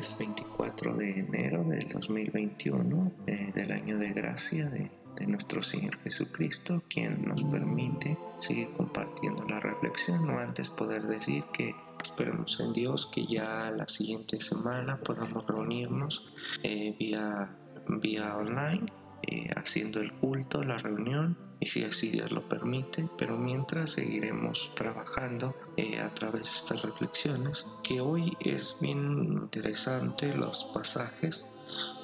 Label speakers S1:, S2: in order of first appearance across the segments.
S1: es 24 de enero del 2021 eh, del año de gracia de, de, nuestro Señor Jesucristo, quien nos permite seguir compartiendo la reflexión, no antes poder decir que esperemos en Dios que ya la siguiente semana podamos reunirnos eh, vía, vía online, eh, haciendo el culto, la reunión y si así Dios lo permite, pero mientras seguiremos trabajando eh, a través de estas reflexiones, que hoy es bien interesante los pasajes.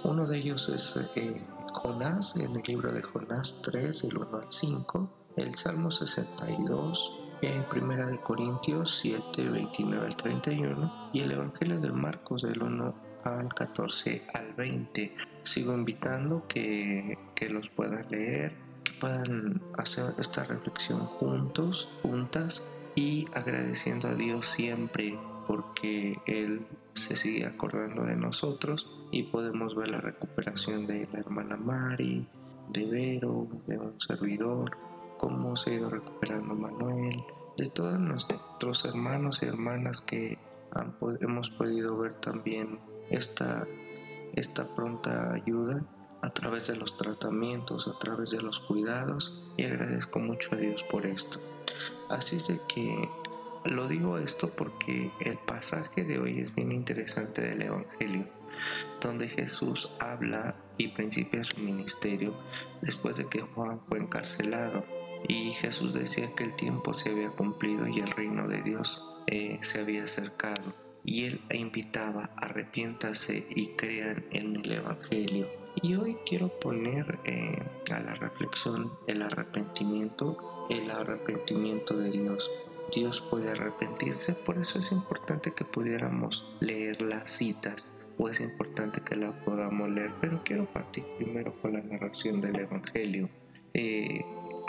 S1: Uno de ellos es eh, Jonás, en el libro de Jonás 3, del 1 al 5, el Salmo 62, en Primera de Corintios 7, 29 al 31 y el Evangelio de Marcos del 1 al 14 al 20. Sigo invitando que, que los puedan leer puedan hacer esta reflexión juntos, juntas y agradeciendo a Dios siempre porque Él se sigue acordando de nosotros y podemos ver la recuperación de la hermana Mari, de Vero, de un servidor, cómo se ha ido recuperando Manuel, de todos nuestros hermanos y hermanas que hemos podido ver también esta, esta pronta ayuda a través de los tratamientos, a través de los cuidados y agradezco mucho a Dios por esto. Así es que lo digo esto porque el pasaje de hoy es bien interesante del Evangelio, donde Jesús habla y principia su ministerio después de que Juan fue encarcelado. Y Jesús decía que el tiempo se había cumplido y el reino de Dios eh, se había acercado. Y él invitaba, arrepiéntase y crean en el Evangelio y hoy quiero poner eh, a la reflexión el arrepentimiento, el arrepentimiento de Dios. Dios puede arrepentirse, por eso es importante que pudiéramos leer las citas o es importante que la podamos leer, pero quiero partir primero con la narración del Evangelio. Eh,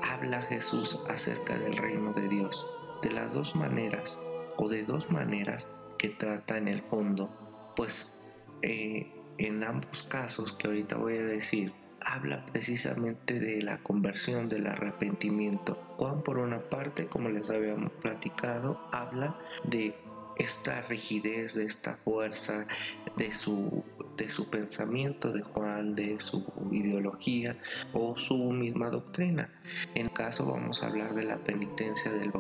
S1: habla Jesús acerca del reino de Dios de las dos maneras o de dos maneras que trata en el fondo, pues eh, en ambos casos que ahorita voy a decir, habla precisamente de la conversión, del arrepentimiento. Juan por una parte, como les habíamos platicado, habla de esta rigidez, de esta fuerza, de su, de pensamiento de Juan, de su ideología o su misma doctrina. En caso vamos a hablar de la penitencia del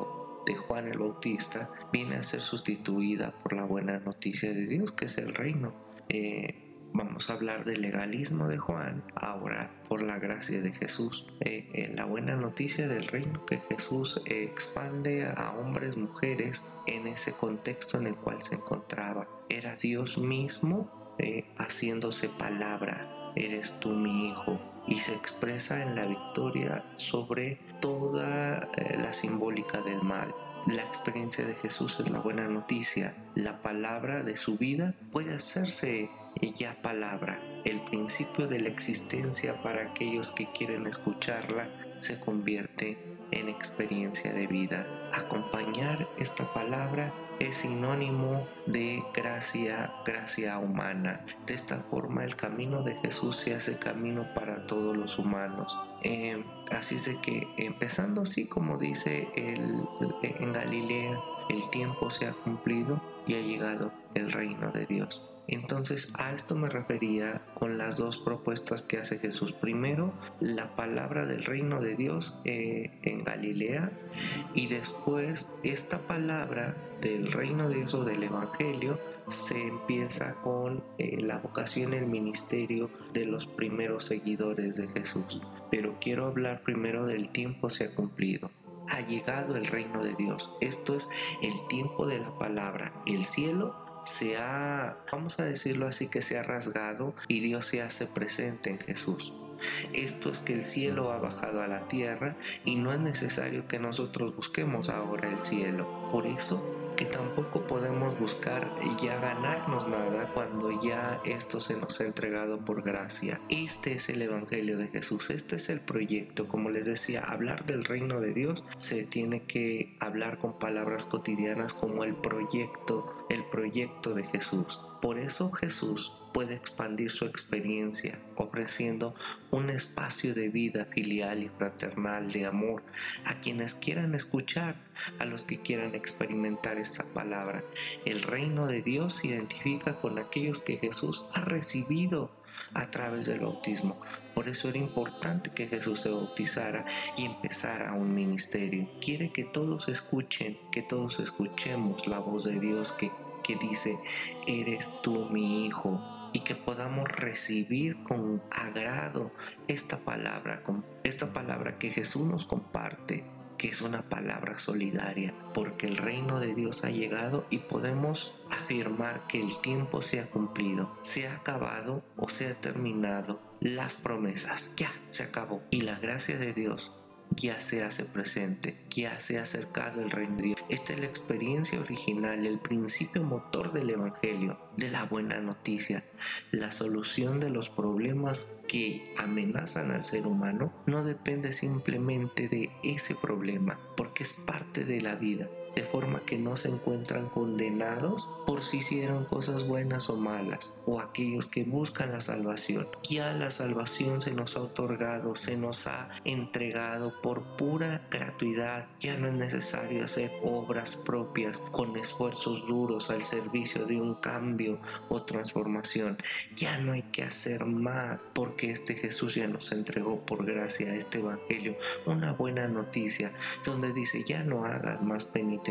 S1: de Juan el Bautista, viene a ser sustituida por la buena noticia de Dios, que es el reino. Eh, Vamos a hablar del legalismo de Juan, ahora por la gracia de Jesús. Eh, eh, la buena noticia del reino que Jesús eh, expande a hombres, mujeres en ese contexto en el cual se encontraba. Era Dios mismo haciéndose palabra. Eres tú mi hijo. Y se expresa en la victoria sobre toda la simbólica del mal. La experiencia de Jesús es la buena noticia. La palabra de su vida puede hacerse ya palabra. El principio de la existencia para aquellos que quieren escucharla se convierte en experiencia de vida. Acompañar esta palabra es sinónimo de gracia, gracia humana. De esta forma el camino de Jesús se hace camino para todos los humanos. Eh, así es que empezando así como dice en Galilea, el tiempo se ha cumplido y ha llegado el reino de Dios. Entonces a esto me refería con las dos propuestas que hace Jesús. Primero, la palabra del reino de Dios eh, en Galilea y después esta palabra del reino de Dios o del Evangelio se empieza con eh, la vocación, el ministerio de los primeros seguidores de Jesús. Pero quiero hablar primero del tiempo se ha cumplido ha llegado el reino de Dios. Esto es el tiempo de la palabra. El cielo se ha, vamos a decirlo así, que se ha rasgado y Dios se hace presente en Jesús. Esto es que el cielo ha bajado a la tierra y no es necesario que nosotros busquemos ahora el cielo. Por eso que tampoco podemos buscar ya ganarnos nada cuando ya esto se nos ha entregado por gracia. Este es el Evangelio de Jesús, este es el proyecto. Como les decía, hablar del reino de Dios se tiene que hablar con palabras cotidianas como el proyecto el proyecto de Jesús. Por eso Jesús puede expandir su experiencia ofreciendo un espacio de vida filial y fraternal de amor a quienes quieran escuchar, a los que quieran experimentar esta palabra. El reino de Dios se identifica con aquellos que Jesús ha recibido a través del bautismo. Por eso era importante que Jesús se bautizara y empezara un ministerio. Quiere que todos escuchen, que todos escuchemos la voz de Dios que, que dice, eres tú mi hijo, y que podamos recibir con agrado esta palabra, esta palabra que Jesús nos comparte que es una palabra solidaria, porque el reino de Dios ha llegado y podemos afirmar que el tiempo se ha cumplido, se ha acabado o se ha terminado. Las promesas, ya se acabó. Y la gracia de Dios ya se hace presente, ya se ha acercado el reino de Dios. Esta es la experiencia original, el principio motor del Evangelio, de la buena noticia. La solución de los problemas que amenazan al ser humano no depende simplemente de ese problema, porque es parte de la vida de forma que no se encuentran condenados por si hicieron cosas buenas o malas, o aquellos que buscan la salvación. Ya la salvación se nos ha otorgado, se nos ha entregado por pura gratuidad. Ya no es necesario hacer obras propias con esfuerzos duros al servicio de un cambio o transformación. Ya no hay que hacer más porque este Jesús ya nos entregó por gracia este Evangelio una buena noticia donde dice ya no hagas más penitencia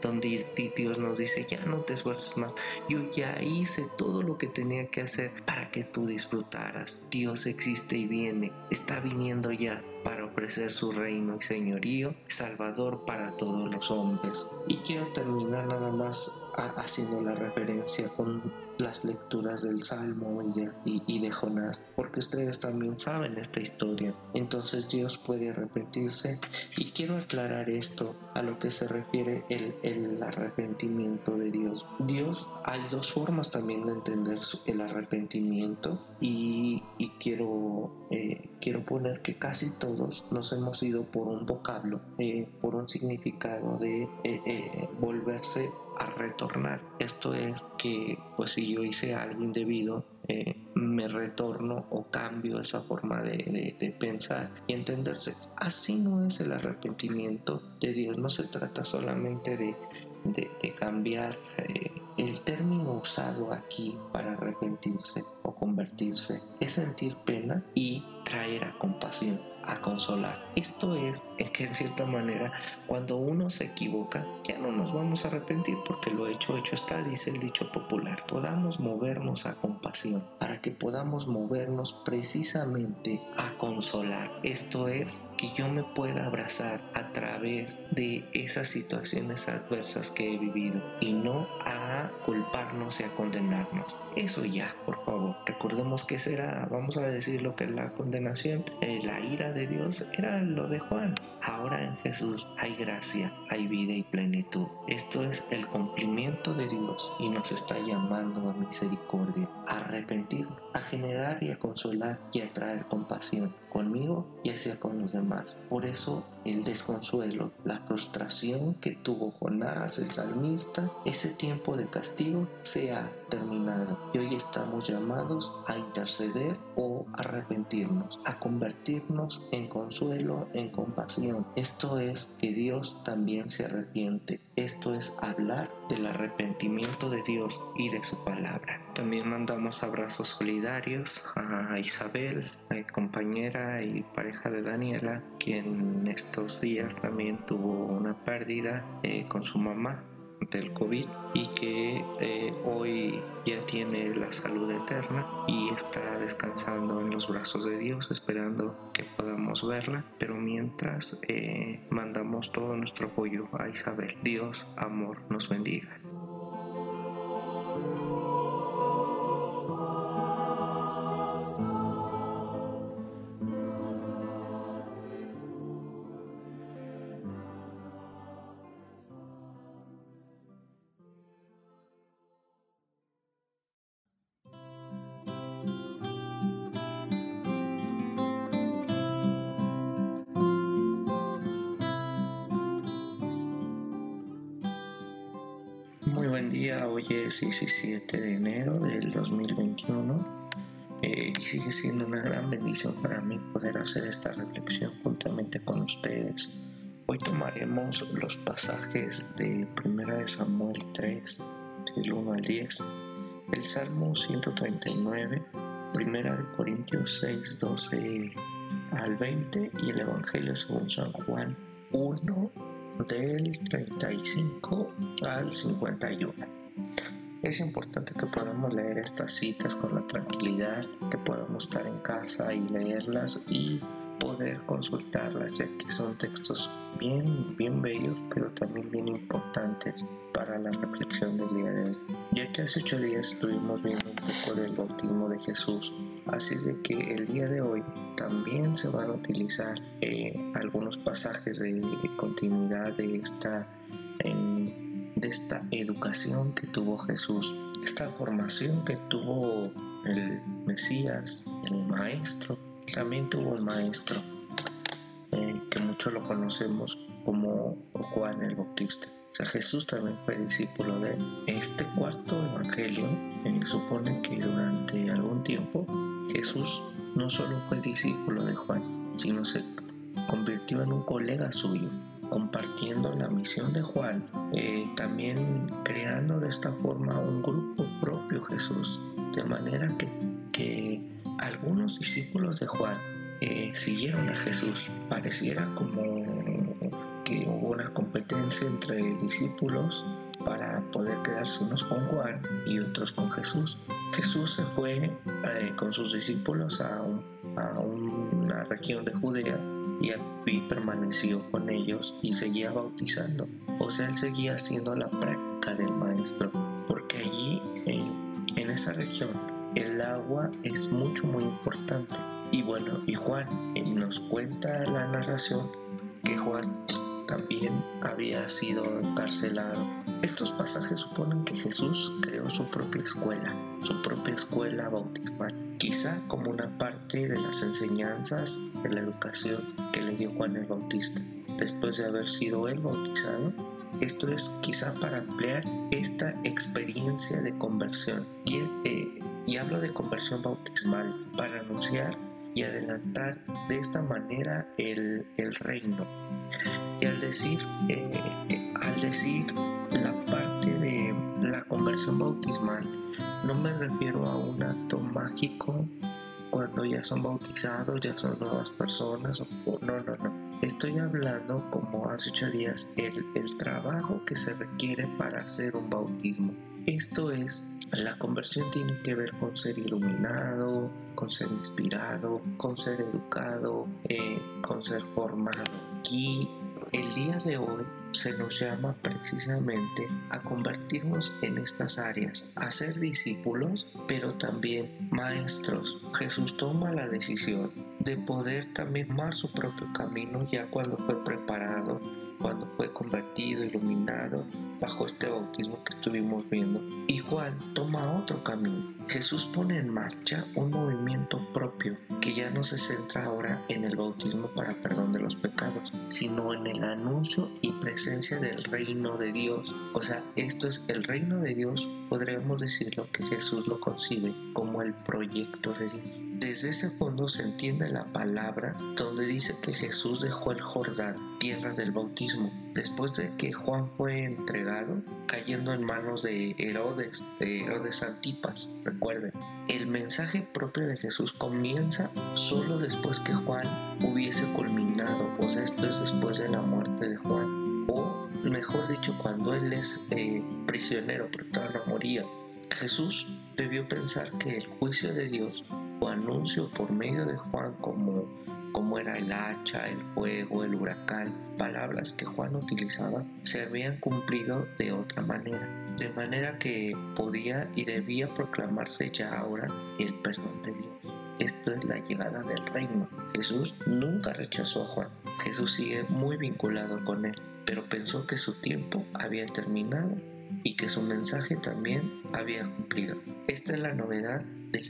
S1: donde Dios nos dice, ya no te esfuerces más, yo ya hice todo lo que tenía que hacer para que tú disfrutaras. Dios existe y viene, está viniendo ya para ofrecer su reino y señorío, salvador para todos los hombres. Y quiero terminar nada más haciendo la referencia con las lecturas del Salmo y de, y, de, Jonás, porque ustedes también saben esta historia. Entonces Dios puede arrepentirse y quiero aclarar esto a lo que se refiere el, el arrepentimiento de Dios. Dios, hay dos formas también de entender el arrepentimiento y, y quiero, eh, quiero poner que casi todos nos hemos ido por un vocablo, eh, por un significado de eh, volverse a retornar. Esto es que pues si yo hice algo indebido, eh, me retorno o cambio esa forma de, pensar y entenderse. Así no es el arrepentimiento de Dios, no se trata solamente de, cambiar eh, el término usado aquí para arrepentirse o convertirse, es sentir pena y traer a compasión a consolar. Esto es que en cierta manera cuando uno se equivoca ya no nos vamos a arrepentir porque lo hecho hecho está, dice el dicho popular. Podamos movernos a compasión para que podamos movernos precisamente a consolar. Esto es que yo me pueda abrazar a través de esas situaciones adversas que he vivido y no a culparnos y a condenarnos. Eso ya, por favor. Recordemos que será, vamos a decir lo que es la condenación, eh, la ira de Dios era lo de Juan. Ahora en Jesús hay gracia, hay vida y plenitud. Esto es el cumplimiento de Dios y nos está llamando a misericordia, a arrepentir, a generar y a consolar y a traer compasión conmigo y hacia con los demás. Por eso el desconsuelo, la frustración que tuvo Jonás, el salmista, ese tiempo de castigo se ha terminado y hoy estamos llamados a interceder o arrepentirnos, a convertirnos en consuelo, en compasión. Esto es que Dios también se arrepiente. Esto es hablar del arrepentimiento de Dios y de su palabra. También mandamos abrazos solidarios a Isabel, compañera y pareja de Daniela, quien estos días también tuvo una pérdida eh, con su mamá del COVID y que eh, hoy ya tiene la salud eterna y está descansando en los brazos de Dios esperando que podamos verla. Pero mientras eh, mandamos todo nuestro apoyo a Isabel. Dios amor nos bendiga gran bendición para mí poder hacer esta reflexión juntamente con ustedes. Hoy tomaremos los pasajes de 1 de Samuel 3, del 1 al 10, el Salmo 139, 1 de Corintios 6, 12 al 20 y el Evangelio según San Juan 1 del 35 al 51. Es importante que podamos leer estas citas con la tranquilidad, que podamos estar en casa y leerlas y poder consultarlas, ya que son textos bien, bien bellos, pero también bien importantes para la reflexión del día de hoy. Ya que hace ocho días estuvimos viendo un poco del bautismo de Jesús, así es de que el día de hoy también se van a utilizar eh, algunos pasajes de continuidad de esta, de esta educación que tuvo Jesús, esta formación que tuvo el Mesías, el Maestro también tuvo un maestro eh, que muchos lo conocemos como Juan el Bautista. O sea, Jesús también fue discípulo de él. Este cuarto evangelio eh, supone que durante algún tiempo Jesús no solo fue discípulo de Juan, sino se convirtió en un colega suyo, compartiendo la misión de Juan, eh, también creando de esta forma un grupo propio Jesús, de manera que, que algunos discípulos de Juan eh, siguieron a Jesús. Pareciera como que hubo una competencia entre discípulos para poder quedarse unos con Juan y otros con Jesús. Jesús se fue eh, con sus discípulos a, a, una región de Judea y aquí permaneció con ellos y seguía bautizando. O sea, él seguía haciendo la práctica del maestro, porque allí en, en esa región el agua es mucho muy importante. Y bueno, y Juan nos cuenta la narración que Juan también había sido encarcelado. Estos pasajes suponen que Jesús creó su propia escuela, su propia escuela bautismal, quizá como una parte de las enseñanzas de la educación que le dio Juan el Bautista. Después de haber sido él bautizado, esto es quizá para ampliar esta experiencia de conversión. Y, eh, y hablo de conversión bautismal para anunciar y adelantar de esta manera el, el reino. Y al decir, eh, eh, al decir conversión bautismal, no me refiero a un acto mágico cuando ya son bautizados, ya son nuevas personas, no, no, no Estoy hablando, como hace ocho días, el, el trabajo que se requiere para hacer un bautismo. Esto es, la conversión tiene que ver con ser iluminado, con ser inspirado, con ser educado, eh, con ser formado. Y el día de hoy se nos llama precisamente a convertirnos en estas áreas, a ser discípulos, pero también maestros. Jesús toma la decisión de poder también tomar su propio camino ya cuando fue preparado cuando fue convertido, iluminado bajo este bautismo que estuvimos viendo. Y Juan toma otro camino. Jesús pone en marcha un movimiento propio que ya no se centra ahora en el bautismo para perdón de los pecados, sino en el anuncio y presencia del reino de Dios. O sea, esto es el reino de Dios, podríamos decirlo que Jesús lo concibe como el proyecto de Dios. Desde ese fondo se entiende la palabra donde dice que Jesús dejó el Jordán, tierra del bautismo, después de que Juan fue entregado, cayendo en manos de Herodes, de Herodes Antipas. Recuerden, el mensaje propio de Jesús comienza solo después que Juan hubiese culminado, o sea, esto es después de la muerte de Juan, o mejor dicho, cuando él es eh, prisionero, pero todavía no moría. Jesús debió pensar que el juicio de Dios o anuncio por medio de Juan como, como era el hacha, el fuego, el huracán, palabras que Juan utilizaba, se habían cumplido de otra manera. De manera que podía y debía proclamarse ya ahora el perdón de Dios. Esto es la llegada del reino. Jesús nunca rechazó a Juan. Jesús sigue muy vinculado con él, pero pensó que su tiempo había terminado y que su mensaje también había cumplido. Esta es la novedad de,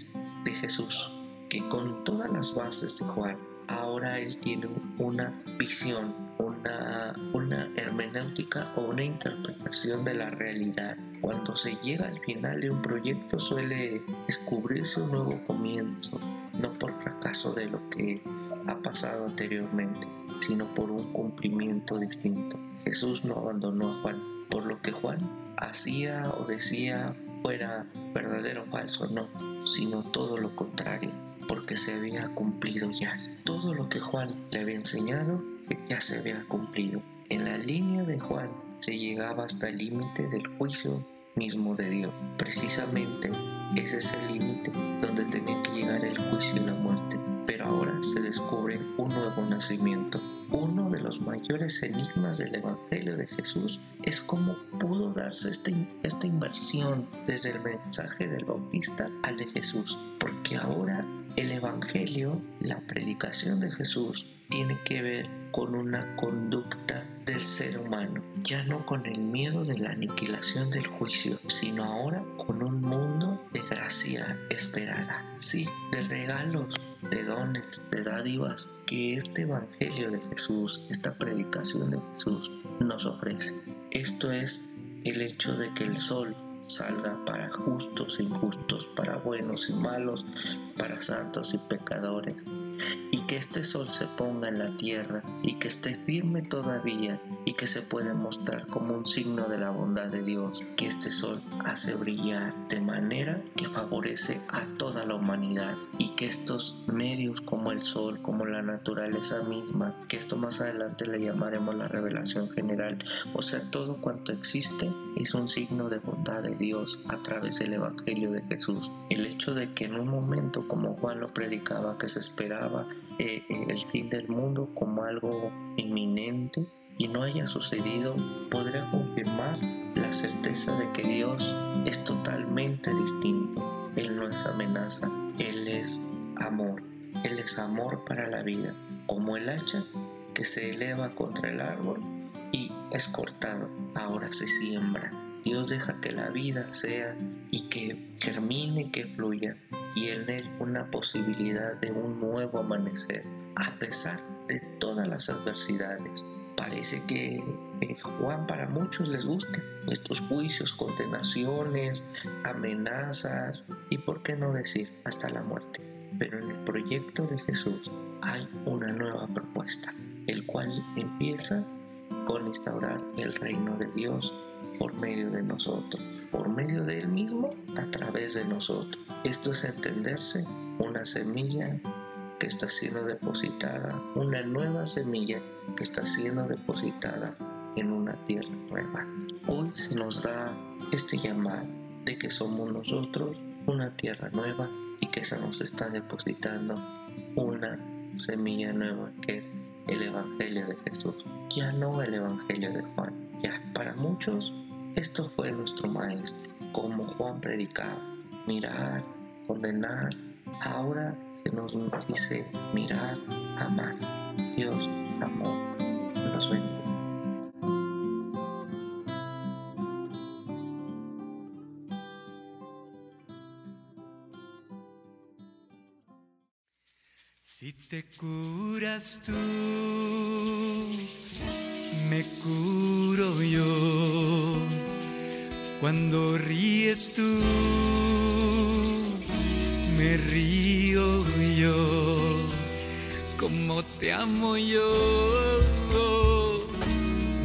S1: de Jesús, que con todas las bases de Juan, ahora él tiene una visión, una, una hermenéutica o una interpretación de la realidad. Cuando se llega al final de un proyecto suele descubrirse un nuevo comienzo, no por fracaso de lo que ha pasado anteriormente, sino por un cumplimiento distinto. Jesús no abandonó a Juan, por lo que Juan hacía o decía fuera verdadero o falso, no, sino todo lo contrario, porque se había cumplido ya. Todo lo que Juan le había enseñado ya se había cumplido. En la línea de Juan se llegaba hasta el límite del juicio mismo de Dios. Precisamente ese es el límite donde tenía que llegar el juicio y la muerte. Pero ahora se descubre un nuevo nacimiento. Uno de los mayores enigmas del Evangelio de Jesús es cómo pudo darse esta, esta inversión desde el mensaje del Bautista al de Jesús. Porque ahora el Evangelio, la predicación de Jesús, tiene que ver con una conducta del ser humano, ya no con el miedo de la aniquilación del juicio, sino ahora con un mundo de gracia esperada, sí, de regalos, de dones, de dádivas que este Evangelio de Jesús, esta predicación de Jesús nos ofrece. Esto es el hecho de que el sol salga para justos e injustos, para buenos y malos, para santos y pecadores, y que este sol se ponga en la tierra y que esté firme todavía y que se pueda mostrar como un signo de la bondad de Dios, que este sol hace brillar de manera que favorece a toda la humanidad y que estos medios como el sol, como la naturaleza misma, que esto más adelante le llamaremos la revelación general, o sea, todo cuanto existe es un signo de bondad de Dios a través del Evangelio de Jesús. El hecho de que en un momento como Juan lo predicaba, que se esperaba eh, eh, el fin del mundo como algo inminente y no haya sucedido, podría confirmar la certeza de que Dios es totalmente distinto. Él no es amenaza, Él es amor. Él es amor para la vida, como el hacha que se eleva contra el árbol y es cortado, ahora se siembra. Dios deja que la vida sea y que germine, que fluya y en él una posibilidad de un nuevo amanecer a pesar de todas las adversidades. Parece que Juan para muchos les gusta nuestros juicios, condenaciones, amenazas y por qué no decir hasta la muerte. Pero en el proyecto de Jesús hay una nueva propuesta, el cual empieza con instaurar el reino de Dios por medio de nosotros por medio de Él mismo a través de nosotros. Esto es entenderse una semilla que está siendo depositada, una nueva semilla que está siendo depositada en una tierra nueva. Hoy se nos da este llamado de que somos nosotros una tierra nueva y que se nos está depositando una semilla nueva que es el Evangelio de Jesús. Ya no el Evangelio de Juan. Ya para muchos esto fue nuestro maestro, como Juan predicaba, mirar, condenar. Ahora se nos dice mirar, amar. Dios, amor,
S2: Si te curas tú, me curo yo. Cuando ríes tú, me río yo, como te amo yo,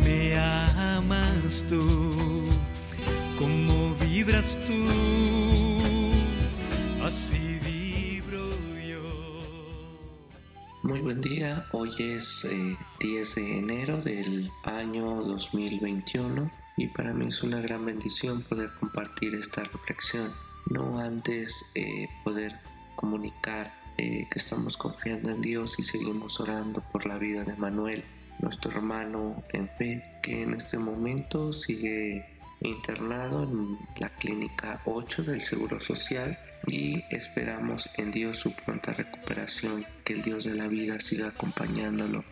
S2: me amas tú, como vibras tú,
S1: buen día, hoy es 10 eh, de enero del año 2021 y para mí es una gran bendición poder compartir esta reflexión, no antes eh, poder comunicar eh, que estamos confiando en Dios y seguimos orando por la vida de Manuel, nuestro hermano en fe, que en este momento sigue internado en la clínica 8 del Seguro Social y esperamos en Dios su pronta recuperación, que el Dios de la vida siga acompañándolo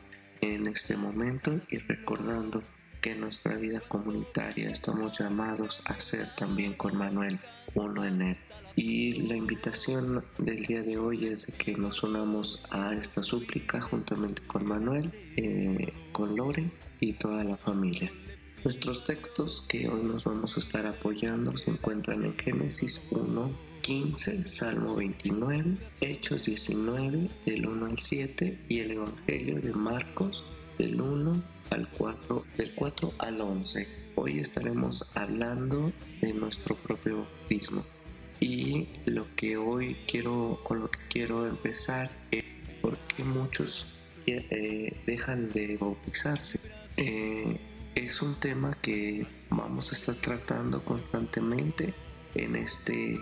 S1: en este momento y recordando que en nuestra vida comunitaria estamos llamados a ser también con Manuel uno en él. Y la invitación del día de hoy es de que nos unamos a esta súplica juntamente con Manuel. Eh, con Lore y toda la familia. Nuestros textos que hoy nos vamos a estar apoyando se encuentran en Génesis 1, 15, Salmo 29, Hechos 19, del 1 al 7 y el Evangelio de Marcos del 1 al 4, del 4 al 11. Hoy estaremos hablando de nuestro propio bautismo y lo que hoy quiero, con lo que quiero empezar es por qué muchos eh, dejan de bautizarse. Eh, es un tema que vamos a estar tratando constantemente en este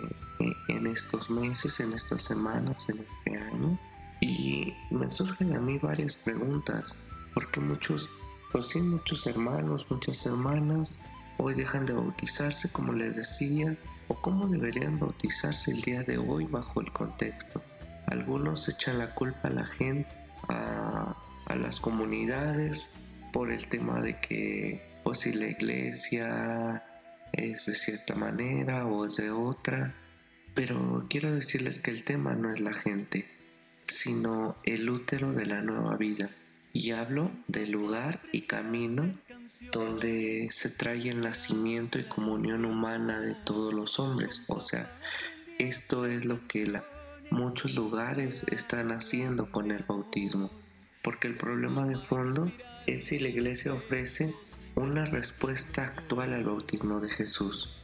S1: en estos meses, en estas semanas, en este año. Y me surgen a mí varias preguntas, porque muchos, pues sí, muchos hermanos, muchas hermanas hoy dejan de bautizarse, como les decía, o cómo deberían bautizarse el día de hoy bajo el contexto. Algunos echan la culpa a la gente, a, a las comunidades, por el tema de que, pues si la iglesia es de cierta manera o es de otra, pero quiero decirles que el tema no es la gente, sino el útero de la nueva vida. Y hablo del lugar y camino donde se trae el nacimiento y comunión humana de todos los hombres. O sea, esto es lo que muchos lugares están haciendo con el bautismo. Porque el problema de fondo es si la iglesia ofrece una respuesta actual al bautismo de Jesús.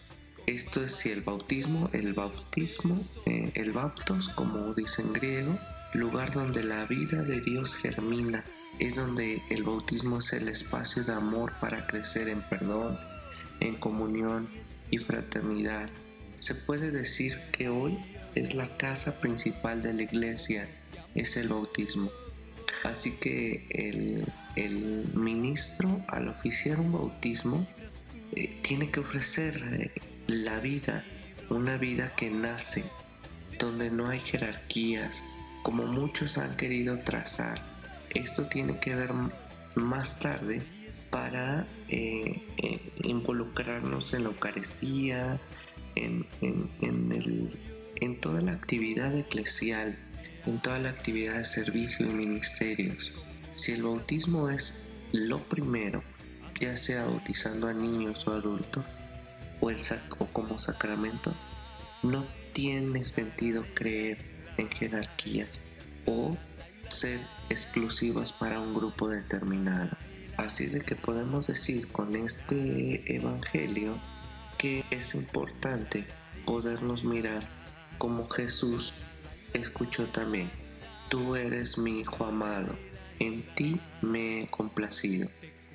S1: Esto es si el bautismo, el bautismo, eh, el baptos, como dice en griego, lugar donde la vida de Dios germina, es donde el bautismo es el espacio de amor para crecer en perdón, en comunión y fraternidad. Se puede decir que hoy es la casa principal de la iglesia, es el bautismo. Así que el, el ministro al oficiar un bautismo eh, tiene que ofrecer eh, la vida, una vida que nace, donde no hay jerarquías, como muchos han querido trazar. Esto tiene que ver más tarde para eh, involucrarnos en la Eucaristía, en, en toda la actividad eclesial, en toda la actividad de servicio y ministerios. Si el bautismo es lo primero, ya sea bautizando a niños o adultos, o, el o como sacramento, no tiene sentido creer en jerarquías o ser exclusivas para un grupo determinado. Así de que podemos decir con este Evangelio que es importante podernos mirar como Jesús escuchó también. Tú eres mi Hijo amado, en ti me he complacido.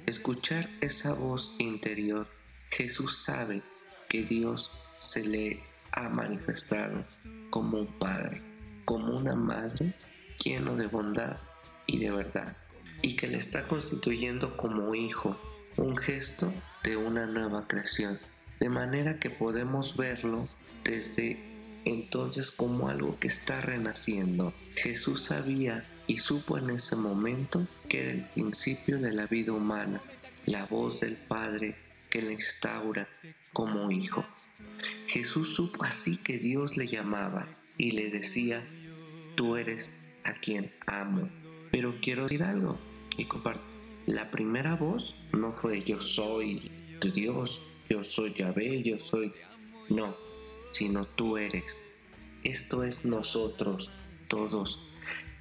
S1: Escuchar esa voz interior, Jesús sabe que Dios se le ha manifestado como un padre, como una madre lleno de bondad y de verdad, y que le está constituyendo como hijo, un gesto de una nueva creación, de manera que podemos verlo desde entonces como algo que está renaciendo. Jesús sabía y supo en ese momento que era el principio de la vida humana, la voz del Padre que le instaura como hijo. Jesús supo así que Dios le llamaba y le decía, tú eres a quien amo. Pero quiero decir algo y compartir. La primera voz no fue yo soy tu Dios, yo soy Yahvé, yo soy... No, sino tú eres. Esto es nosotros, todos.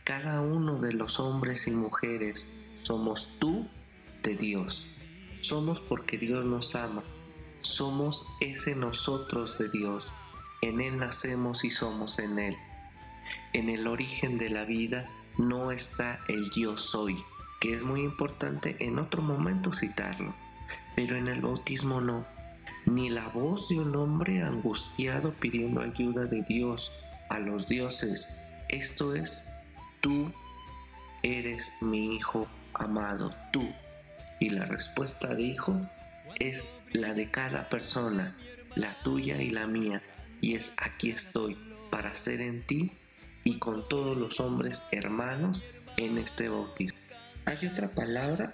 S1: Cada uno de los hombres y mujeres somos tú de Dios. Somos porque Dios nos ama. Somos ese nosotros de Dios. En Él nacemos y somos en Él. En el origen de la vida no está el yo soy, que es muy importante en otro momento citarlo, pero en el bautismo no. Ni la voz de un hombre angustiado pidiendo ayuda de Dios a los dioses. Esto es, tú eres mi hijo amado, tú y la respuesta de es la de cada persona, la tuya y la mía, y es aquí estoy para ser en ti y con todos los hombres hermanos en este bautismo. Hay otra palabra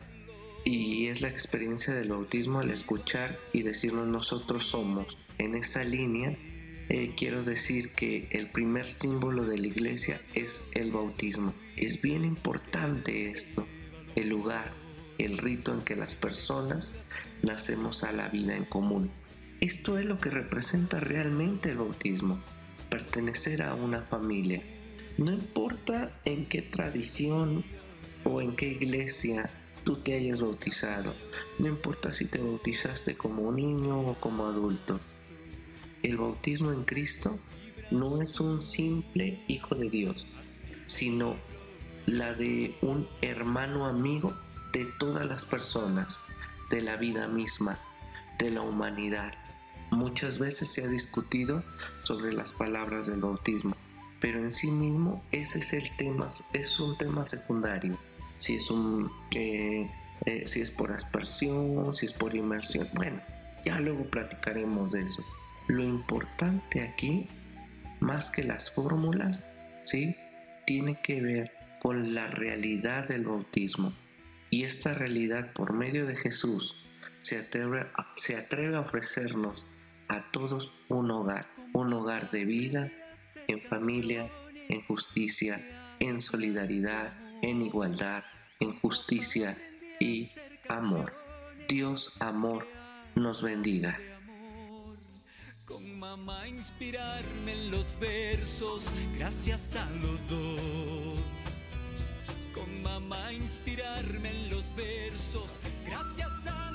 S1: y es la experiencia del bautismo al escuchar y decirnos nosotros somos. En esa línea eh, quiero decir que el primer símbolo de la iglesia es el bautismo. Es bien importante esto, el lugar, el rito en que las personas nacemos a la vida en común. Esto es lo que representa realmente el bautismo, pertenecer a una familia. No importa en qué tradición o en qué iglesia tú te hayas bautizado, no importa si te bautizaste como niño o como adulto. El bautismo en Cristo no es un simple hijo de Dios, sino la de un hermano amigo de todas las personas, de la vida misma, de la humanidad. Muchas veces se ha discutido sobre las palabras del bautismo, pero en sí mismo ese es el tema, es un tema secundario. Si es un eh, eh, si es por aspersión, si es por inmersión, bueno, ya luego platicaremos de eso. Lo importante aquí, más que las fórmulas, ¿sí? tiene que ver con la realidad del bautismo. Y esta realidad por medio de Jesús se atreve, se atreve a ofrecernos a todos un hogar, un hogar de vida, en familia, en justicia, en solidaridad, en igualdad, en justicia y amor. Dios amor nos bendiga.
S2: Con mamá inspirarme en los versos, gracias a los dos. Con mamá inspirarme en los versos, gracias a.